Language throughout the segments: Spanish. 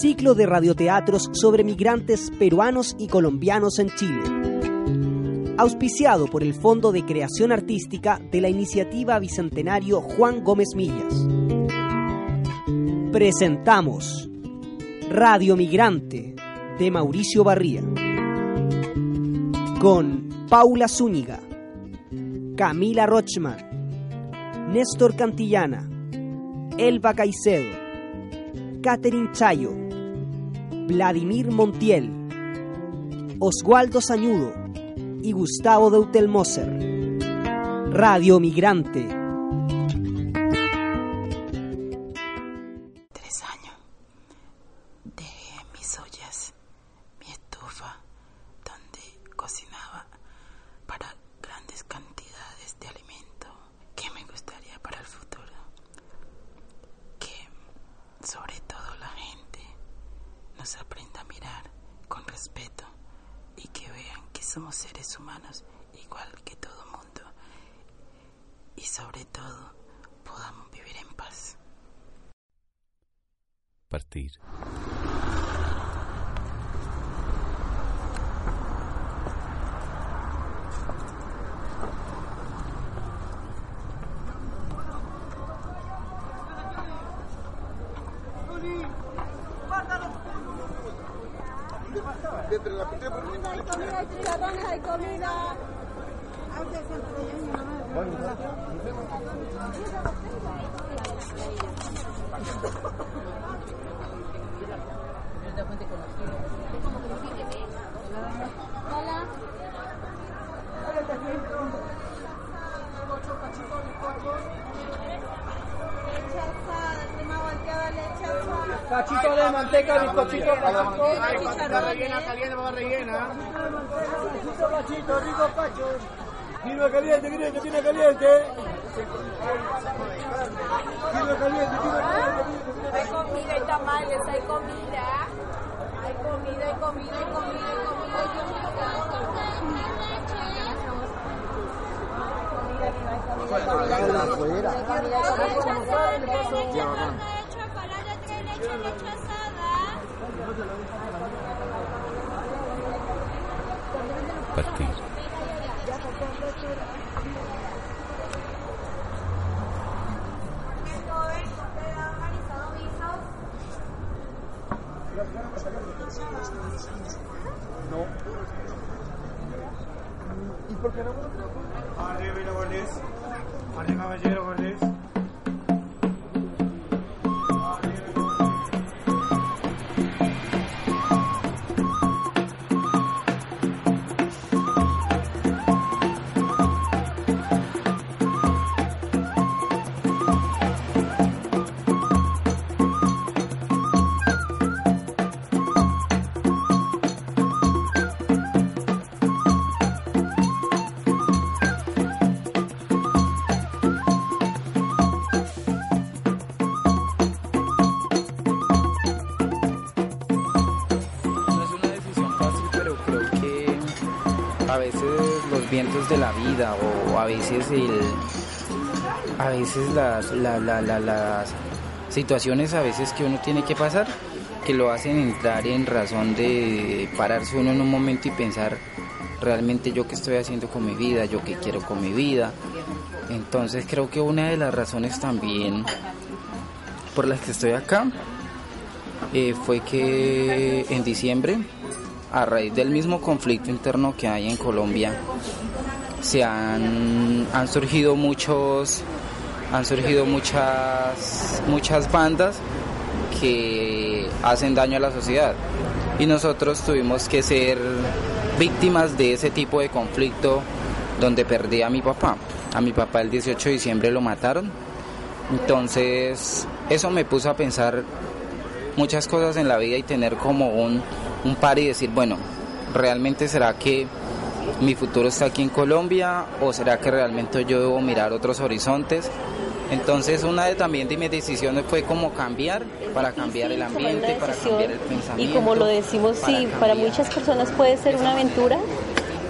Ciclo de radioteatros sobre migrantes peruanos y colombianos en Chile. Auspiciado por el Fondo de Creación Artística de la Iniciativa Bicentenario Juan Gómez Millas. Presentamos Radio Migrante de Mauricio Barría. Con Paula Zúñiga, Camila Rochman, Néstor Cantillana, Elba Caicedo, Catherine Chayo, Vladimir Montiel, Oswaldo Sañudo y Gustavo Deutelmoser. Radio Migrante. Tres años. Dejé mis ollas, mi estufa, donde cocinaba para grandes cantidades de alimento que me gustaría para el futuro. Que sobre todo la gente nos aprenda a mirar con respeto y que vean que somos seres humanos igual que todo mundo y sobre todo podamos vivir en paz. Partir. Hay chicharrones, hay comida. Cachito de manteca, bizcochito, cachito. rellena, caliente, va rellena. Cachito, cachito, rico cacho. Vino caliente, caliente, vino caliente. Vino caliente, vino caliente. Hay comida, hay tamales, hay comida. Hay comida, hay comida, hay comida, hay Partir. ¿Y por qué no? Arriba, Gordés. Arriba, caballero, Gordés. De la vida o a veces el a veces las, la- la- la- las situaciones a veces que uno tiene que pasar que lo hacen entrar en razón de pararse uno en un momento y pensar realmente yo qué estoy haciendo con mi vida, yo qué quiero con mi vida. Entonces creo que una de las razones también por las que estoy acá eh, fue que en diciembre, a raíz del mismo conflicto interno que hay en Colombia, se han, han surgido muchos, han surgido muchas, muchas bandas que hacen daño a la sociedad. Y nosotros tuvimos que ser víctimas de ese tipo de conflicto donde perdí a mi papá. A mi papá el 18 de diciembre lo mataron Entonces, eso me puso a pensar muchas cosas en la vida y tener como un, un par y decir, bueno, ¿realmente será que mi futuro está aquí en Colombia o será que realmente yo debo mirar otros horizontes? Entonces una de también de mis decisiones fue como cambiar, para cambiar el ambiente, para cambiar el pensamiento. Y como lo decimos, sí, para muchas personas puede ser una aventura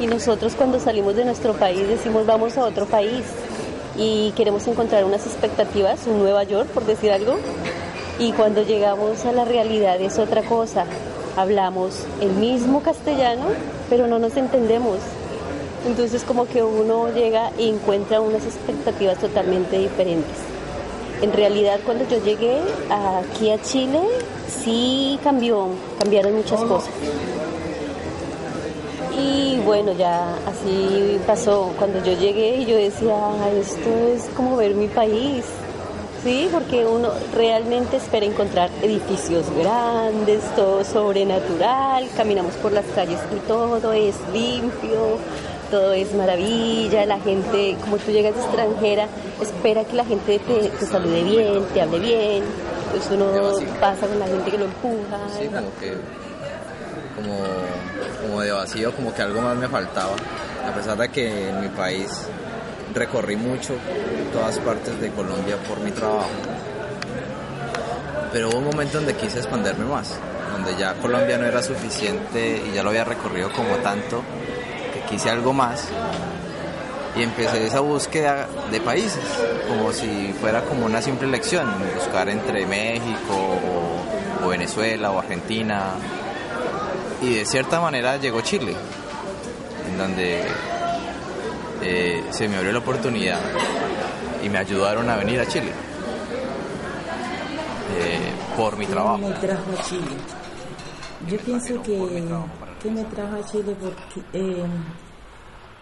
y nosotros cuando salimos de nuestro país decimos vamos a otro país y queremos encontrar unas expectativas, un Nueva York por decir algo, y cuando llegamos a la realidad es otra cosa. Hablamos el mismo castellano, pero no nos entendemos. Entonces como que uno llega y encuentra unas expectativas totalmente diferentes. En realidad cuando yo llegué aquí a Chile sí cambió, cambiaron muchas cosas. Y bueno, ya así pasó. Cuando yo llegué yo decía, esto es como ver mi país. Sí, porque uno realmente espera encontrar edificios grandes, todo sobrenatural, caminamos por las calles y todo es limpio, todo es maravilla, la gente, como tú llegas extranjera, espera que la gente te, te salude bien, te hable bien, entonces uno pasa con la gente que lo empuja. Sí, como que, como, como de vacío, como que algo más me faltaba, a pesar de que en mi país recorrí mucho todas partes de Colombia por mi trabajo, pero hubo un momento donde quise expanderme más, donde ya Colombia no era suficiente y ya lo había recorrido como tanto quise algo más y empecé esa búsqueda de países, como si fuera como una simple elección, buscar entre México o, Venezuela o Argentina. Y de cierta manera llegó Chile, en donde eh, se me abrió la oportunidad y me ayudaron a venir a Chile eh, por mi trabajo. me trajo a Chile? Yo pienso que que me trajo a Chile porque eh,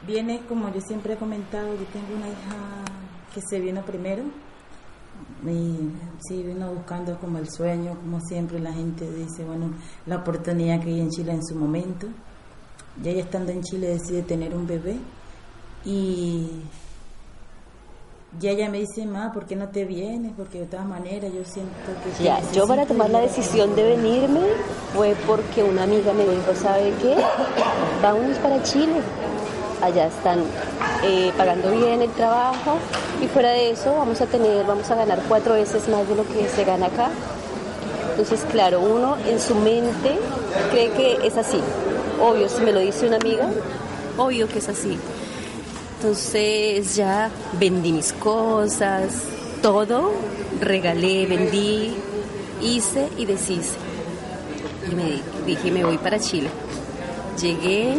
viene, como yo siempre he comentado, yo tengo una hija que se vino primero y sí vino buscando como el sueño, como siempre la gente dice, bueno, la oportunidad que hay en Chile en su momento. Y ella estando en Chile decide tener un bebé y ya ella me dice, ma, ¿por qué no te vienes? Porque de todas maneras yo siento que... Ya, yo para tomar la decisión de venirme fue porque una amiga me dijo, ¿sabe qué? Vámonos para Chile. Allá están eh, pagando bien el trabajo y fuera de eso vamos a tener, vamos a ganar cuatro veces más de lo que se gana acá. Entonces, claro, uno en su mente cree que es así. Obvio, si me lo dice una amiga, obvio que es así. Entonces ya vendí mis cosas, todo, regalé, vendí, hice y deshice. Y me dije, me voy para Chile. Llegué,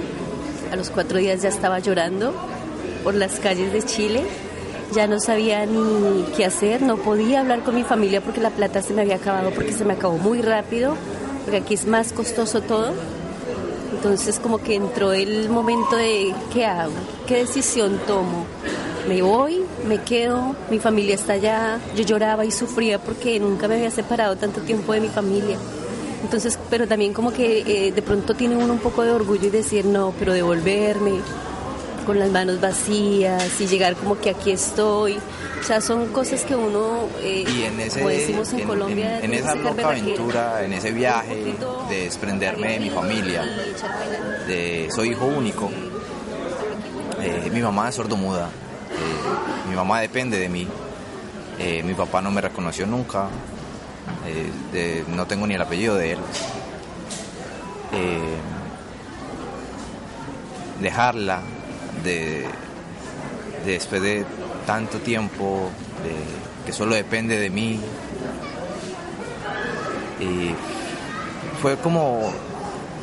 a los cuatro días ya estaba llorando por las calles de Chile. Ya no sabía ni qué hacer, no podía hablar con mi familia porque la plata se me había acabado, porque se me acabó muy rápido, porque aquí es más costoso todo. Entonces como que entró el momento de ¿qué hago? ¿Qué decisión tomo? Me voy, me quedo, mi familia está allá, yo lloraba y sufría porque nunca me había separado tanto tiempo de mi familia. Entonces, pero también como que eh, de pronto tiene uno un poco de orgullo y decir, no, pero devolverme con las manos vacías y llegar como que aquí estoy. O sea, son cosas que uno, eh, y en ese, como decimos en, Colombia, en, esa loca aventura, en ese viaje de desprenderme de mi familia, de soy hijo único, eh, mi mamá es sordomuda, eh, mi mamá depende de mí, mi papá no me reconoció nunca, no tengo ni el apellido de él. dejarla de, de después de tanto tiempo, que solo depende de mí. Y fue como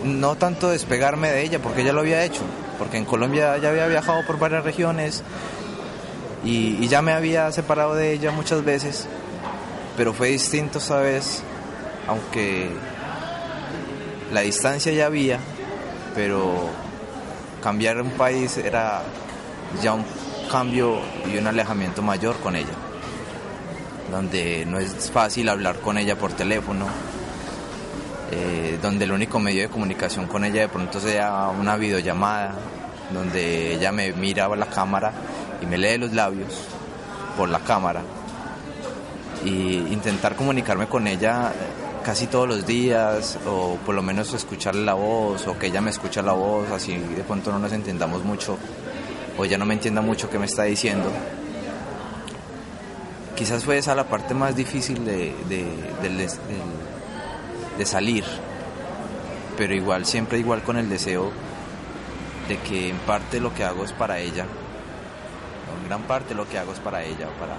no tanto despegarme de ella, porque ella lo había hecho, porque en Colombia ya había viajado por varias regiones y, y ya me había separado de ella muchas veces, pero fue distinto esta vez, aunque la distancia ya había, pero cambiar un país era ya un cambio y un alejamiento mayor con ella, donde no es fácil hablar con ella por teléfono, eh, donde el único medio de comunicación con ella de pronto sea una videollamada, donde ella me mira a la cámara y me lee los labios por la cámara. y intentar comunicarme con ella casi todos los días o por lo menos escucharle la voz o que ella me escucha la voz, así de pronto no nos entendamos mucho o ella no me entienda mucho qué me está diciendo. Quizás fue esa la parte más difícil de, de, de salir, pero igual, siempre igual con el deseo de que en parte lo que hago es para ella, en gran parte lo que hago es para ella, para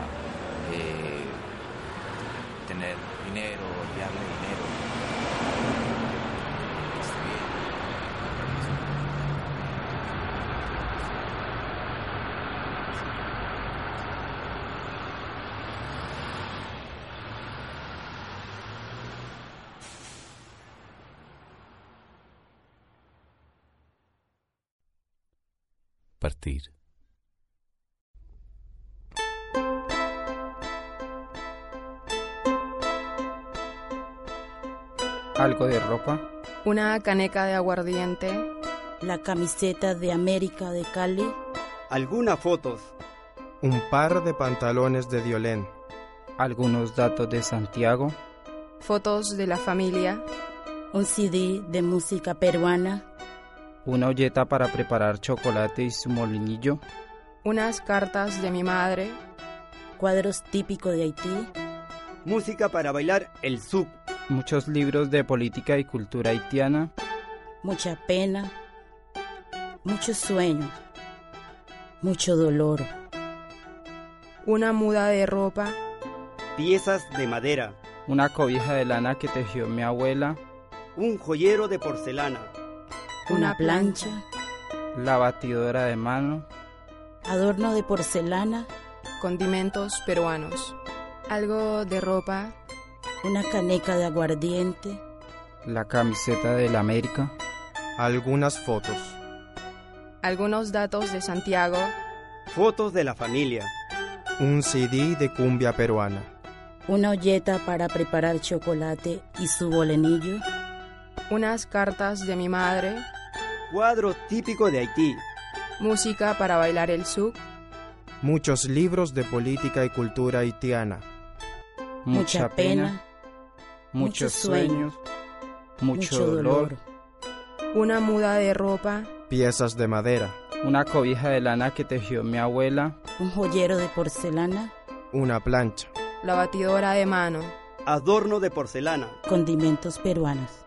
eh, tener dinero, enviarle dinero. Partir. Algo de ropa. Una caneca de aguardiente. La camiseta de América de Cali. Algunas fotos. Un par de pantalones de Diolén. Algunos datos de Santiago. Fotos de la familia. Un CD de música peruana. Una olleta para preparar chocolate y su molinillo. Unas cartas de mi madre. Cuadros típicos de Haití. Música para bailar el sub. Muchos libros de política y cultura haitiana. Mucha pena. Muchos sueños. Mucho dolor. Una muda de ropa. Piezas de madera. Una cobija de lana que tejió mi abuela. Un joyero de porcelana. Una plancha. La batidora de mano. Adorno de porcelana. Condimentos peruanos. Algo de ropa. Una caneca de aguardiente. La camiseta del América. Algunas fotos. Algunos datos de Santiago. Fotos de la familia. Un CD de cumbia peruana. Una olleta para preparar chocolate y su bolenillo. Unas cartas de mi madre. Cuadro típico de Haití. Música para bailar el souk. Muchos libros de política y cultura haitiana. Mucha pena. Muchos sueños. Mucho dolor. Una muda de ropa. Piezas de madera. Una cobija de lana que tejió mi abuela. Un joyero de porcelana. Una plancha. La batidora de mano. Adorno de porcelana. Condimentos peruanos.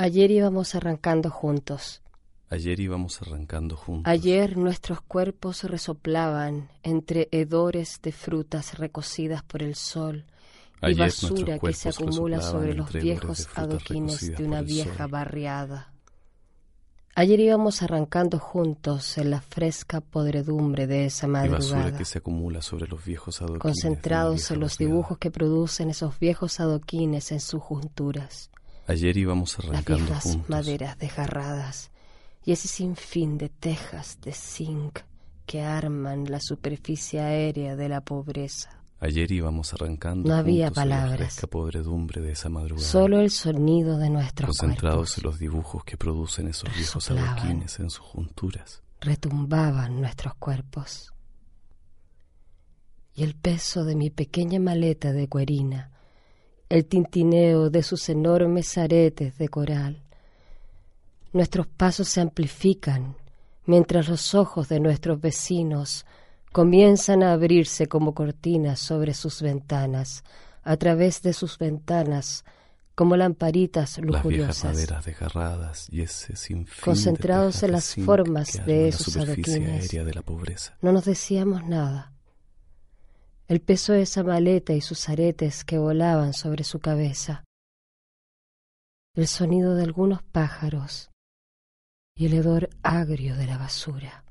Ayer íbamos arrancando juntos. Ayer íbamos arrancando juntos. Ayer nuestros cuerpos resoplaban entre hedores de frutas recocidas por el sol y Ayer basura que se acumula sobre los viejos adoquines de una vieja sol. barriada. Ayer íbamos arrancando juntos en la fresca podredumbre de esa madrugada, que se acumula sobre los viejos adoquines. concentrados en los dibujos que producen esos viejos adoquines en sus junturas. Ayer íbamos las arrancando viejas juntos. maderas desgarradas y ese sinfín de tejas de zinc que arman la superficie aérea de la pobreza. Ayer íbamos arrancando No había la palabras. fresca podredumbre de esa madrugada. Solo el sonido de nuestros concentrados cuerpos en los dibujos que producen esos viejos adoquines en sus junturas. retumbaban nuestros cuerpos. Y el peso de mi pequeña maleta de cuerina, el tintineo de sus enormes aretes de coral. Nuestros pasos se amplifican mientras los ojos de nuestros vecinos comienzan a abrirse como cortinas sobre sus ventanas, a través de sus ventanas, como lamparitas Las viejas lujuriosas. maderas desgarradas y ese sinfín Concentrados de en las formas de la esos superficie adoquines. aérea de la pobreza. No nos decíamos nada. El peso de esa maleta y sus aretes que volaban sobre su cabeza. El sonido de algunos pájaros y el hedor agrio de la basura.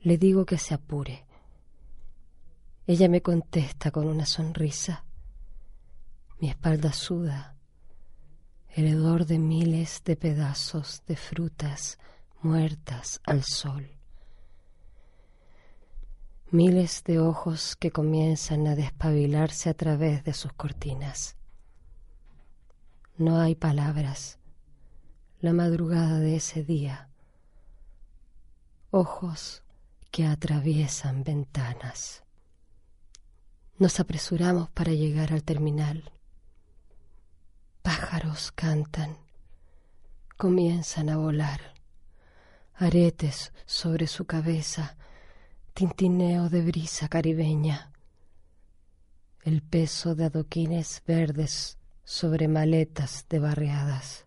Le digo que se apure. Ella me contesta con una sonrisa. Mi espalda suda. El hedor de miles de pedazos de frutas muertas al sol. Miles de ojos que comienzan a despabilarse a través de sus cortinas. No hay palabras. La madrugada de ese día. Ojos que atraviesan ventanas. Nos apresuramos para llegar al terminal. Pájaros cantan, comienzan a volar. Aretes sobre su cabeza, tintineo de brisa caribeña. El peso de adoquines verdes sobre maletas de barriadas.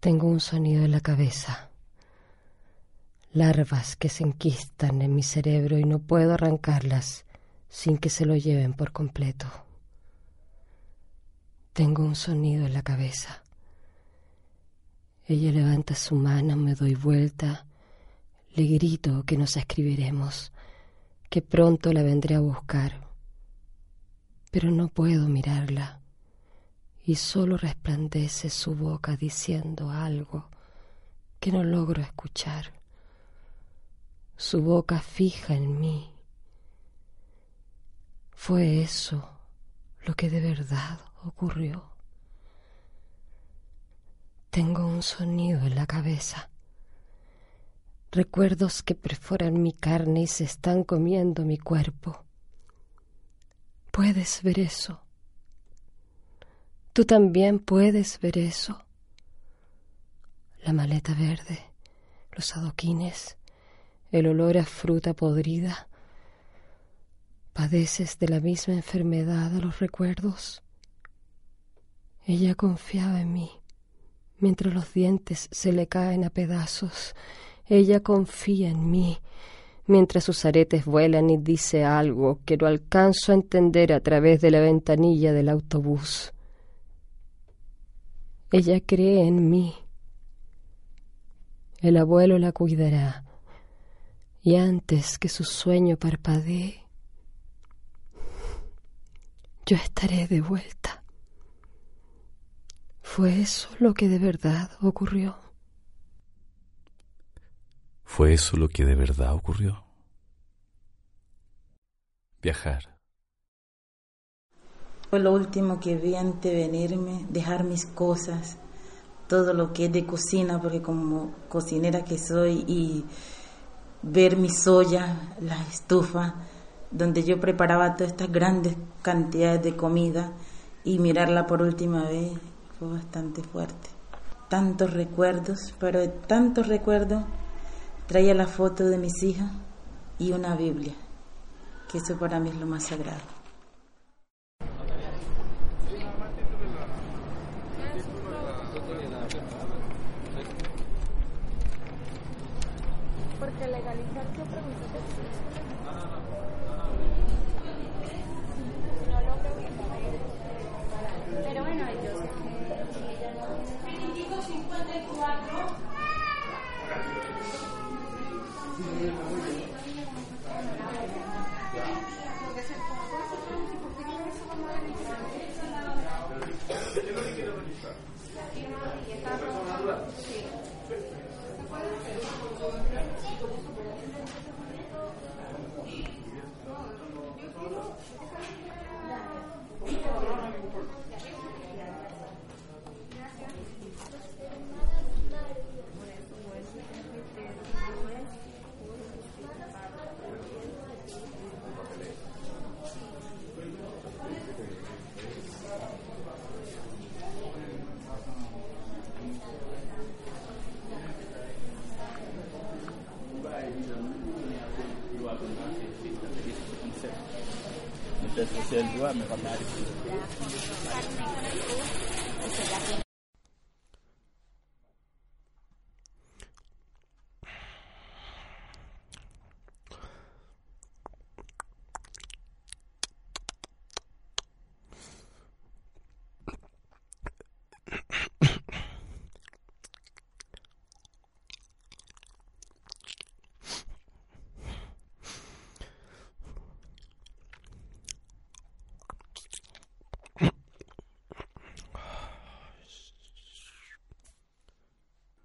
Tengo un sonido en la cabeza larvas que se enquistan en mi cerebro y no puedo arrancarlas sin que se lo lleven por completo. Tengo un sonido en la cabeza. Ella levanta su mano, me doy vuelta, le grito que nos escribiremos, que pronto la vendré a buscar. Pero no puedo mirarla y solo resplandece su boca diciendo algo que no logro escuchar su boca fija en mí. Fue eso lo que de verdad ocurrió. Tengo un sonido en la cabeza. Recuerdos que perforan mi carne y se están comiendo mi cuerpo. ¿Puedes ver eso? Tú también puedes ver eso. La maleta verde, los adoquines, el olor a fruta podrida. ¿Padeces de la misma enfermedad a los recuerdos? Ella confiaba en mí, mientras los dientes se le caen a pedazos. Ella confía en mí, mientras sus aretes vuelan y dice algo que no alcanzo a entender a través de la ventanilla del autobús. Ella cree en mí. El abuelo la cuidará y antes que su sueño parpadee, yo estaré de vuelta. ¿Fue eso lo que de verdad ocurrió? ¿Fue eso lo que de verdad ocurrió? Viajar. Fue lo último que vi antes venirme, dejar mis cosas, todo lo que es de cocina, porque como cocinera que soy y ver mi soya, la estufa, donde yo preparaba todas estas grandes cantidades de comida y mirarla por última vez fue bastante fuerte. Tantos recuerdos, pero tantos recuerdos traía la foto de mis hijas y una Biblia, que eso para mí es lo más sagrado. wengi wamekamata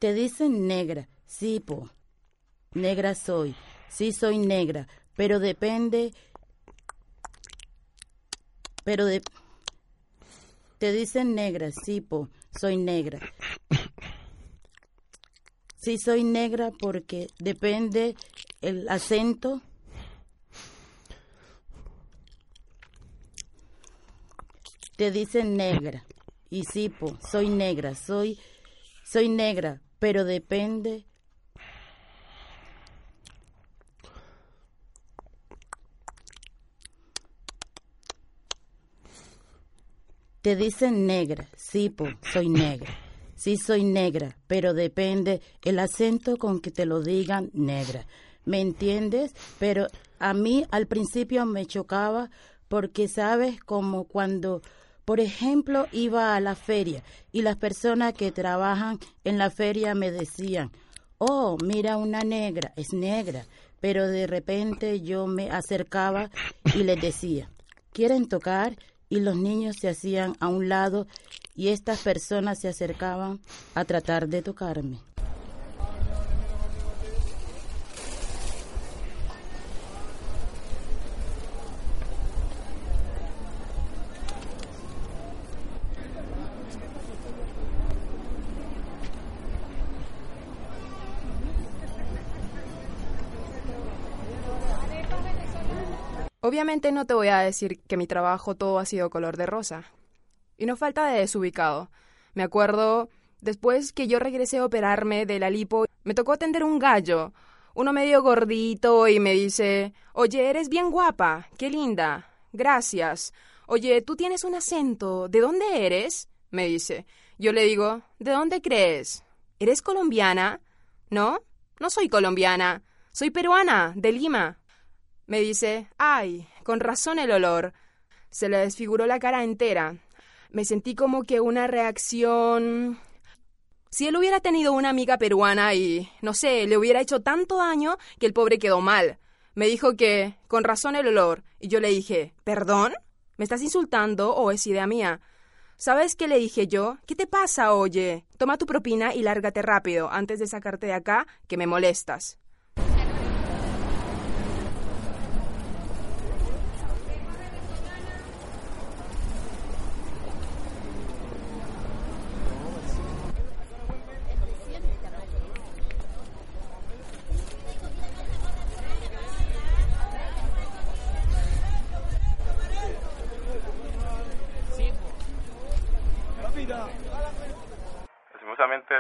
Te dicen negra, sí, po. Negra soy. sí soy negra, pero depende, pero de, te dicen negra, sí, po, soy negra. Sí soy negra porque depende el acento. Te dicen negra. Y sí, po, soy negra, soy soy negra, pero depende Te dicen negra, sí, soy negra. Sí, soy negra, pero depende el acento con que te lo digan negra. ¿Me entiendes? Pero a mí al principio me chocaba porque, ¿sabes? Como cuando, por ejemplo, iba a la feria y las personas que trabajan en la feria me decían, oh, mira una negra, es negra. Pero de repente yo me acercaba y les decía, ¿quieren tocar? y los niños se hacían a un lado y estas personas se acercaban a tratar de tocarme. Obviamente no te voy a decir que mi trabajo todo ha sido color de rosa. Y no falta de desubicado. Me acuerdo, después que yo regresé a operarme de la lipo, me tocó atender un gallo, uno medio gordito, y me dice, oye, eres bien guapa, qué linda, gracias. Oye, tú tienes un acento, ¿de dónde eres? me dice. Yo le digo, ¿de dónde crees? ¿Eres colombiana? No, no soy colombiana, soy peruana, de Lima. Me dice, ay, con razón el olor. Se le desfiguró la cara entera. Me sentí como que una reacción... Si él hubiera tenido una amiga peruana y, no sé, le hubiera hecho tanto daño que el pobre quedó mal. Me dijo que, con razón el olor. Y yo le dije, ¿perdón? ¿Me estás insultando o es idea mía? ¿Sabes qué le dije yo? ¿Qué te pasa, oye? Toma tu propina y lárgate rápido antes de sacarte de acá, que me molestas.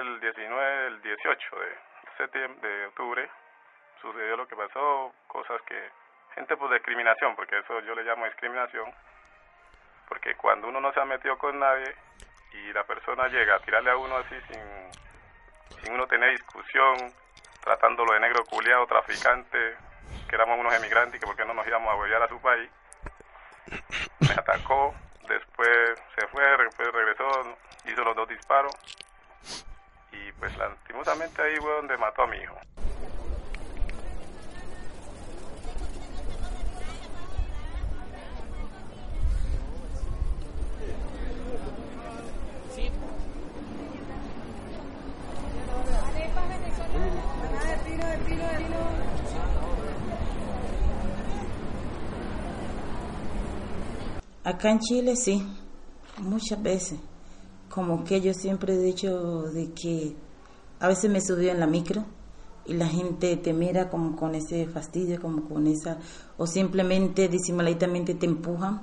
El 19, el 18 de septiembre, de octubre, sucedió lo que pasó, cosas que, gente por discriminación, porque eso yo le llamo discriminación, porque cuando uno no se ha metido con nadie y la persona llega a tirarle a uno así sin, sin uno tener discusión, tratándolo de negro culiado, traficante, que éramos unos emigrantes y que porque no nos íbamos a volver a su país, me atacó, después se fue, después regresó, hizo los dos disparos pues lastimosamente ahí fue donde mató a mi hijo. Acá en Chile sí, muchas veces. Como que yo siempre he dicho de que a veces me subió en la micro y la gente te mira como con ese fastidio, como con esa, o simplemente disimuladamente te empujan,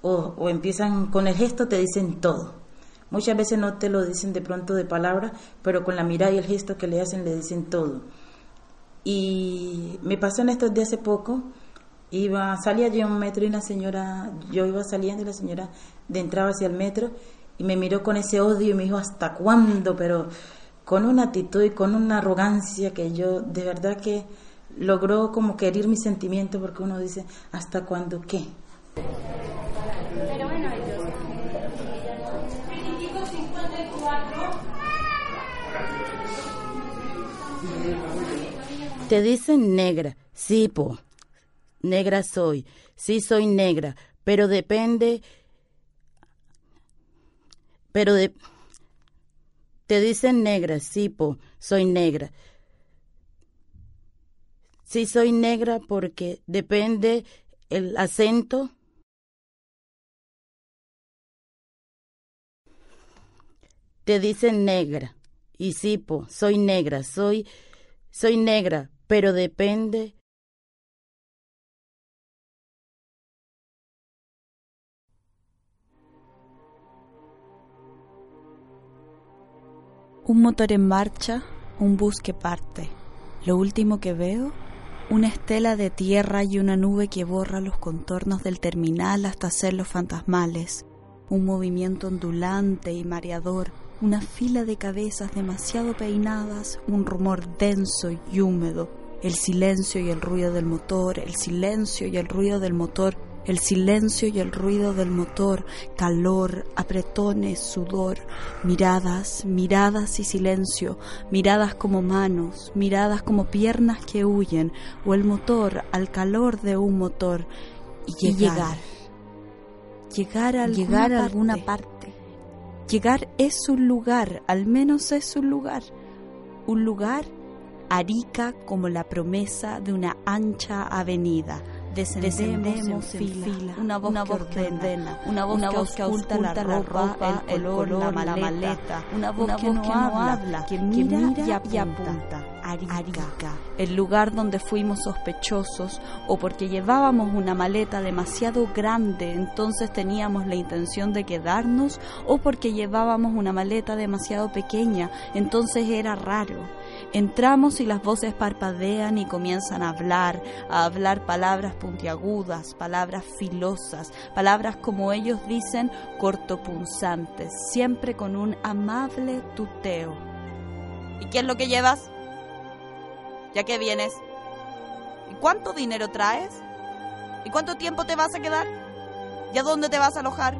o, empiezan con el gesto, te dicen todo. Muchas veces no te lo dicen de pronto de palabra, pero con la mirada y el gesto que le hacen le dicen todo. Y me pasó en estos días hace poco, iba, salía yo a un metro y una señora, yo iba saliendo y la señora de entraba hacia el metro y me miró con ese odio y me dijo, ¿hasta cuándo? Pero con una actitud y con una arrogancia que yo de verdad que logró como que herir mi sentimiento porque uno dice, ¿hasta cuándo qué? Te dicen negra, sí, po. Negra soy, sí soy negra, pero depende pero de, te dicen negra, sí, po, soy negra. Sí soy negra porque depende el acento. Te dicen negra. Y sí, po, soy negra, soy soy negra, pero depende Un motor en marcha, un bus que parte. Lo último que veo, una estela de tierra y una nube que borra los contornos del terminal hasta hacerlos fantasmales. Un movimiento ondulante y mareador, una fila de cabezas demasiado peinadas, un rumor denso y húmedo, el silencio y el ruido del motor, el silencio y el ruido del motor el silencio y el ruido del motor, calor, apretones, sudor, miradas, miradas y silencio, miradas como manos, miradas como piernas que huyen, o el motor al calor de un motor, y llegar. Llegar, a, llegar a alguna parte. Llegar es un lugar, al menos es un lugar. Un lugar arica como la promesa de una ancha avenida descendemos, fila, fila, una voz, que ordena, una voz, una voz que, oculta la ropa, el color, la, maleta, una voz, que, no habla, que mira, y apunta. Arica, el lugar donde fuimos sospechosos o porque llevábamos una maleta demasiado grande, entonces teníamos la intención de quedarnos, o porque llevábamos una maleta demasiado pequeña, entonces era raro. Entramos y las voces parpadean y comienzan a hablar, a hablar palabras puntiagudas, palabras filosas, palabras como ellos dicen cortopunzantes, siempre con un amable tuteo. ¿Y qué es lo que llevas? ¿Ya que vienes? ¿Y cuánto dinero traes? ¿Y cuánto tiempo te vas a quedar? ¿Y a dónde te vas a alojar?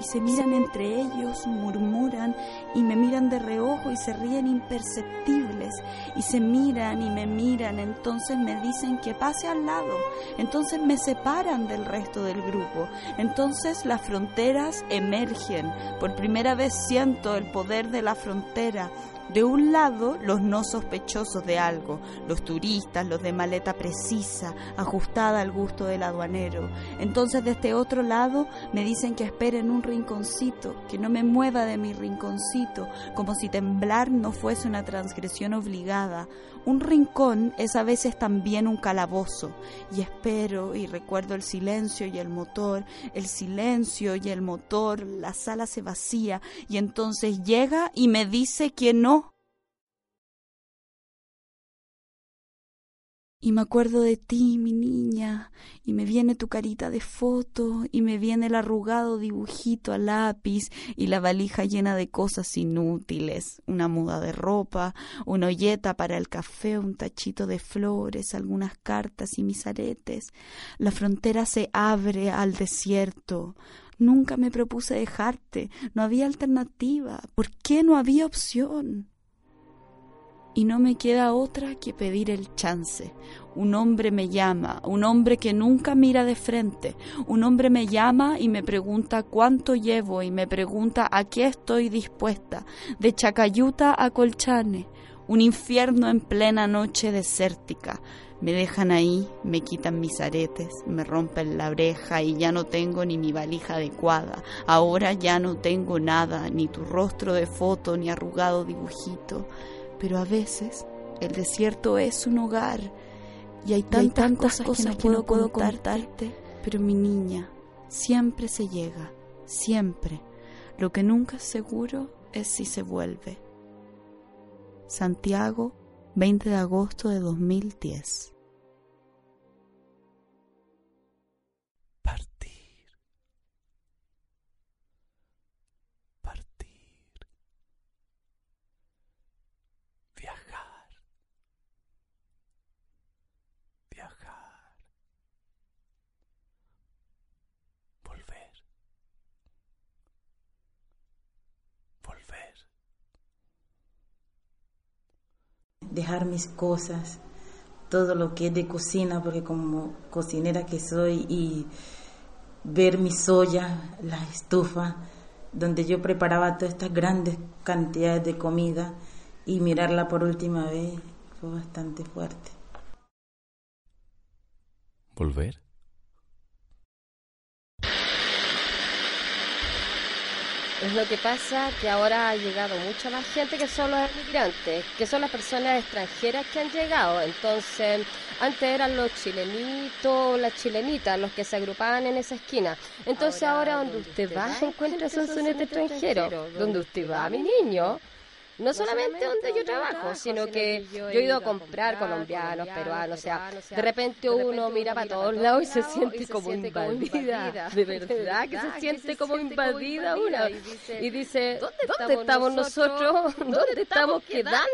y se miran entre ellos, murmuran y me miran de reojo y se ríen imperceptibles y se miran y me miran, entonces me dicen que pase al lado, entonces me separan del resto del grupo, entonces las fronteras emergen, por primera vez siento el poder de la frontera, de un lado, los no sospechosos de algo, los turistas, los de maleta precisa, ajustada al gusto del aduanero. Entonces, de este otro lado, me dicen que espere en un rinconcito, que no me mueva de mi rinconcito, como si temblar no fuese una transgresión obligada. Un rincón es a veces también un calabozo, y espero y recuerdo el silencio y el motor, el silencio y el motor, la sala se vacía, y entonces llega y me dice que no Y me acuerdo de ti, mi niña, y me viene tu carita de foto, y me viene el arrugado dibujito a lápiz, y la valija llena de cosas inútiles, una muda de ropa, una olleta para el café, un tachito de flores, algunas cartas y mis aretes. La frontera se abre al desierto. Nunca me propuse dejarte, no había alternativa. ¿Por qué no había opción? Y no me queda otra que pedir el chance. Un hombre me llama, un hombre que nunca mira de frente, un hombre me llama y me pregunta cuánto llevo y me pregunta a qué estoy dispuesta, de Chacayuta a Colchane, un infierno en plena noche desértica. Me dejan ahí, me quitan mis aretes, me rompen la oreja y ya no tengo ni mi valija adecuada. Ahora ya no tengo nada, ni tu rostro de foto, ni arrugado dibujito pero a veces el desierto es un hogar y hay tantas, cosas, que no, puedo contarte, pero mi niña, siempre se llega, siempre. Lo que nunca es seguro es si se vuelve. Santiago, 20 de agosto de 2010. Dejar mis cosas, todo lo que es de cocina, porque como cocinera que soy, y ver mi soya, la estufa, donde yo preparaba todas estas grandes cantidades de comida y mirarla por última vez fue bastante fuerte. ¿Volver? Es lo que pasa que ahora ha llegado mucha más gente que son los inmigrantes, que son las personas extranjeras que han llegado. Entonces, antes eran los chilenitos, las chilenitas, los que se agrupaban en esa esquina. Entonces ahora, donde usted va, encuentra un sonete extranjero. Donde usted va, mi niño, no solamente donde yo trabajo, sino que yo he ido a comprar colombianos, peruanos, o sea, de repente uno mira para todos lados y se siente como invadida, de verdad que se siente como invadida una y dice, ¿dónde estamos nosotros? ¿Dónde estamos quedando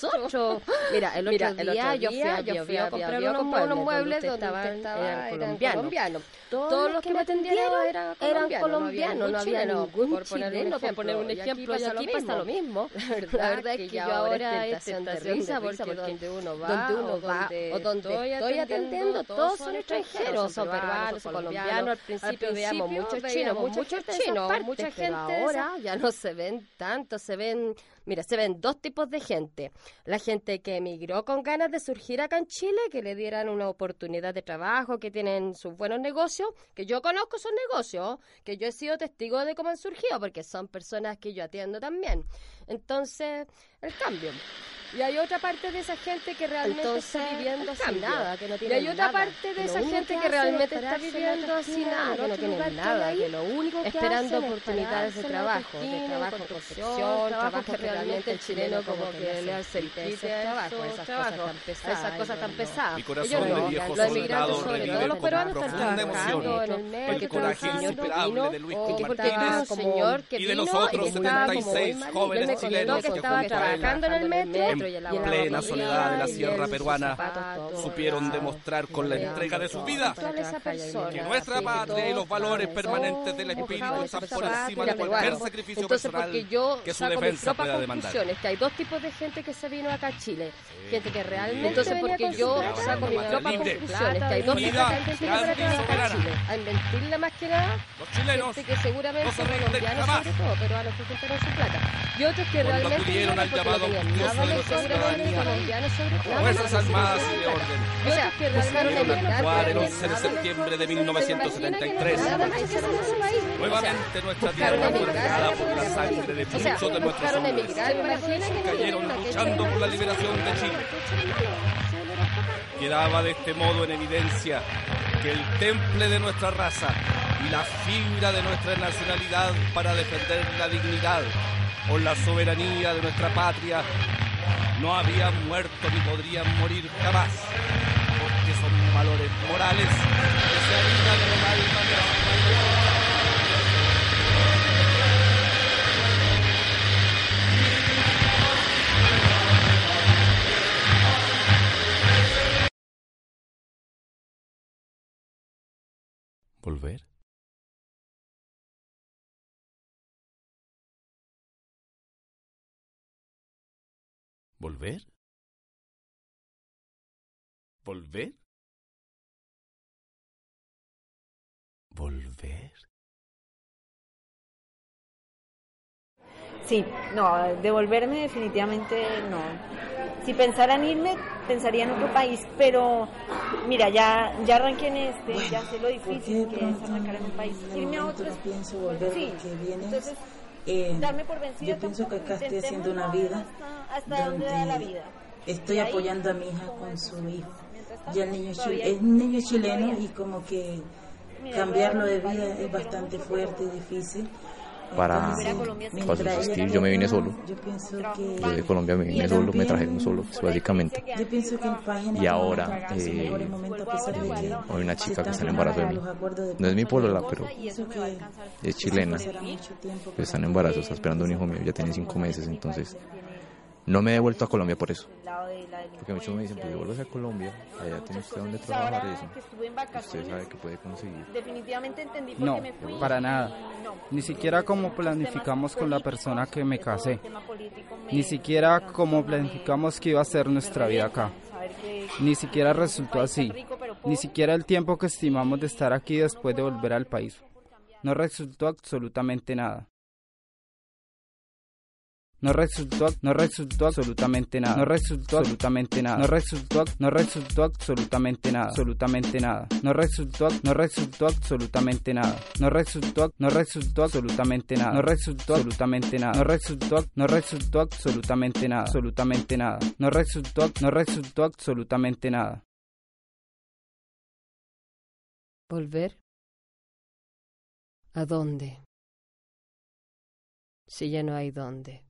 nosotros? Mira, el otro día yo fui a comprar unos muebles donde estaban colombianos. Todos los que me atendieron eran colombianos, no había ningún chileno, por poner un ejemplo, y aquí pasa lo mismo. La verdad, es que yo ahora es tentación de risa porque donde uno va, donde uno va o donde estoy atendiendo, todos son extranjeros, son peruanos, son colombianos. Al principio veíamos muchos chinos, muchos chinos, mucha gente. ahora ya no se ven tanto, se ven Mira, se ven dos tipos de gente. La gente que emigró con ganas de surgir acá en Chile, que le dieran una oportunidad de trabajo, que tienen sus buenos negocios, que yo conozco esos negocios, que yo he sido testigo de cómo han surgido, porque son personas que yo atiendo también. Entonces, el cambio. Y hay otra parte de esa gente que realmente está viviendo sin nada, que no tiene Y hay otra parte de esa gente que realmente está viviendo sin nada, que no tiene nada, que lo único que esperando oportunidades de trabajo, de trabajo construcción, trabajo que realmente el chileno como que le hace el trabajo, esas cosas tan pesadas, esas cosas tan pesadas. Mi corazón de viejo soldado revive con profunda emoción. el coraje insuperable de Luis Martínez y de los otros 76 jóvenes chilenos que junto a él en plena soledad de la sierra peruana, supieron demostrar con la entrega de su vida que nuestra patria y los valores permanentes del espíritu están por encima de cualquier sacrificio personal que su defensa pueda demandar. Que hay dos tipos de gente que se vino acá a Chile. Gente que realmente Entonces, porque yo saco mis propias conclusiones, que hay dos tipos de gente que se vino acá a Chile. A inventirle más que nada, los chilenos gente que seguramente son colombianos sobre todo, peruanos que juntaron su plata. Y otros que realmente acudieron al llamado de nuestra ciudadanía, fuerzas armadas y de orden, o sea, que decidieron actuar el 11 de septiembre de 1973. Nuevamente nuestra tierra fue regada por la sangre de muchos de nuestros hombres. que cayeron luchando por la liberación de Chile. Quedaba de este modo en evidencia que el temple de nuestra raza y la fibra de nuestra nacionalidad para defender la dignidad o la soberanía de nuestra patria no habían muerto ni podrían morir jamás, porque son valores morales que se habitan en el alma de la ¿Volver? ¿Volver? ¿Volver? ¿Volver? Sí, no, devolverme definitivamente no. Si pensara en irme, pensaría en otro país, pero mira, ya ya arranqué en este, ya sé lo difícil que es arrancar en un país. Irme a otro pienso volver sí, entonces, eh, darme por vencida yo pienso que acá estoy haciendo una vida hasta, hasta donde da la vida. estoy Y ahí, apoyando a mi hija con su hijo. Ya el niño es, Todavía chil- hay- es un niño chileno y como que cambiarlo de vida es bastante fuerte y difícil. Para, subsistir yo me vine solo. Yo de Colombia me vine solo, me trajeron solo, pues, básicamente. Y ahora, eh, Hay una chica que está en embarazo de mí. No es mi polola, pero es chilena. está en embarazo, está esperando un hijo mío, ya tiene cinco meses, entonces no me he devuelto a Colombia por eso. Porque muchos me dicen, pues devuélvase a Colombia, allá tiene usted donde trabajar y eso. Usted sabe que puede conseguir. definitivamente entendí No, qué me fui. para nada. Ni siquiera como planificamos con la persona que me casé. Ni siquiera como planificamos que iba a ser nuestra vida acá. Ni siquiera resultó así. Ni siquiera el tiempo que estimamos de estar aquí después de volver al país. No resultó absolutamente nada. No resultó, no resultó absolutamente nada, no resultó absolutamente nada, no resultó, no resultó absolutamente nada, absolutamente nada, no resultó, no resultó absolutamente nada, no resultó, no resultó absolutamente nada, no resultó absolutamente nada, no resultó, no resultó absolutamente nada, absolutamente nada, no resultó, no resultó absolutamente nada. Volver. ¿A dónde? Si ya no hay dónde.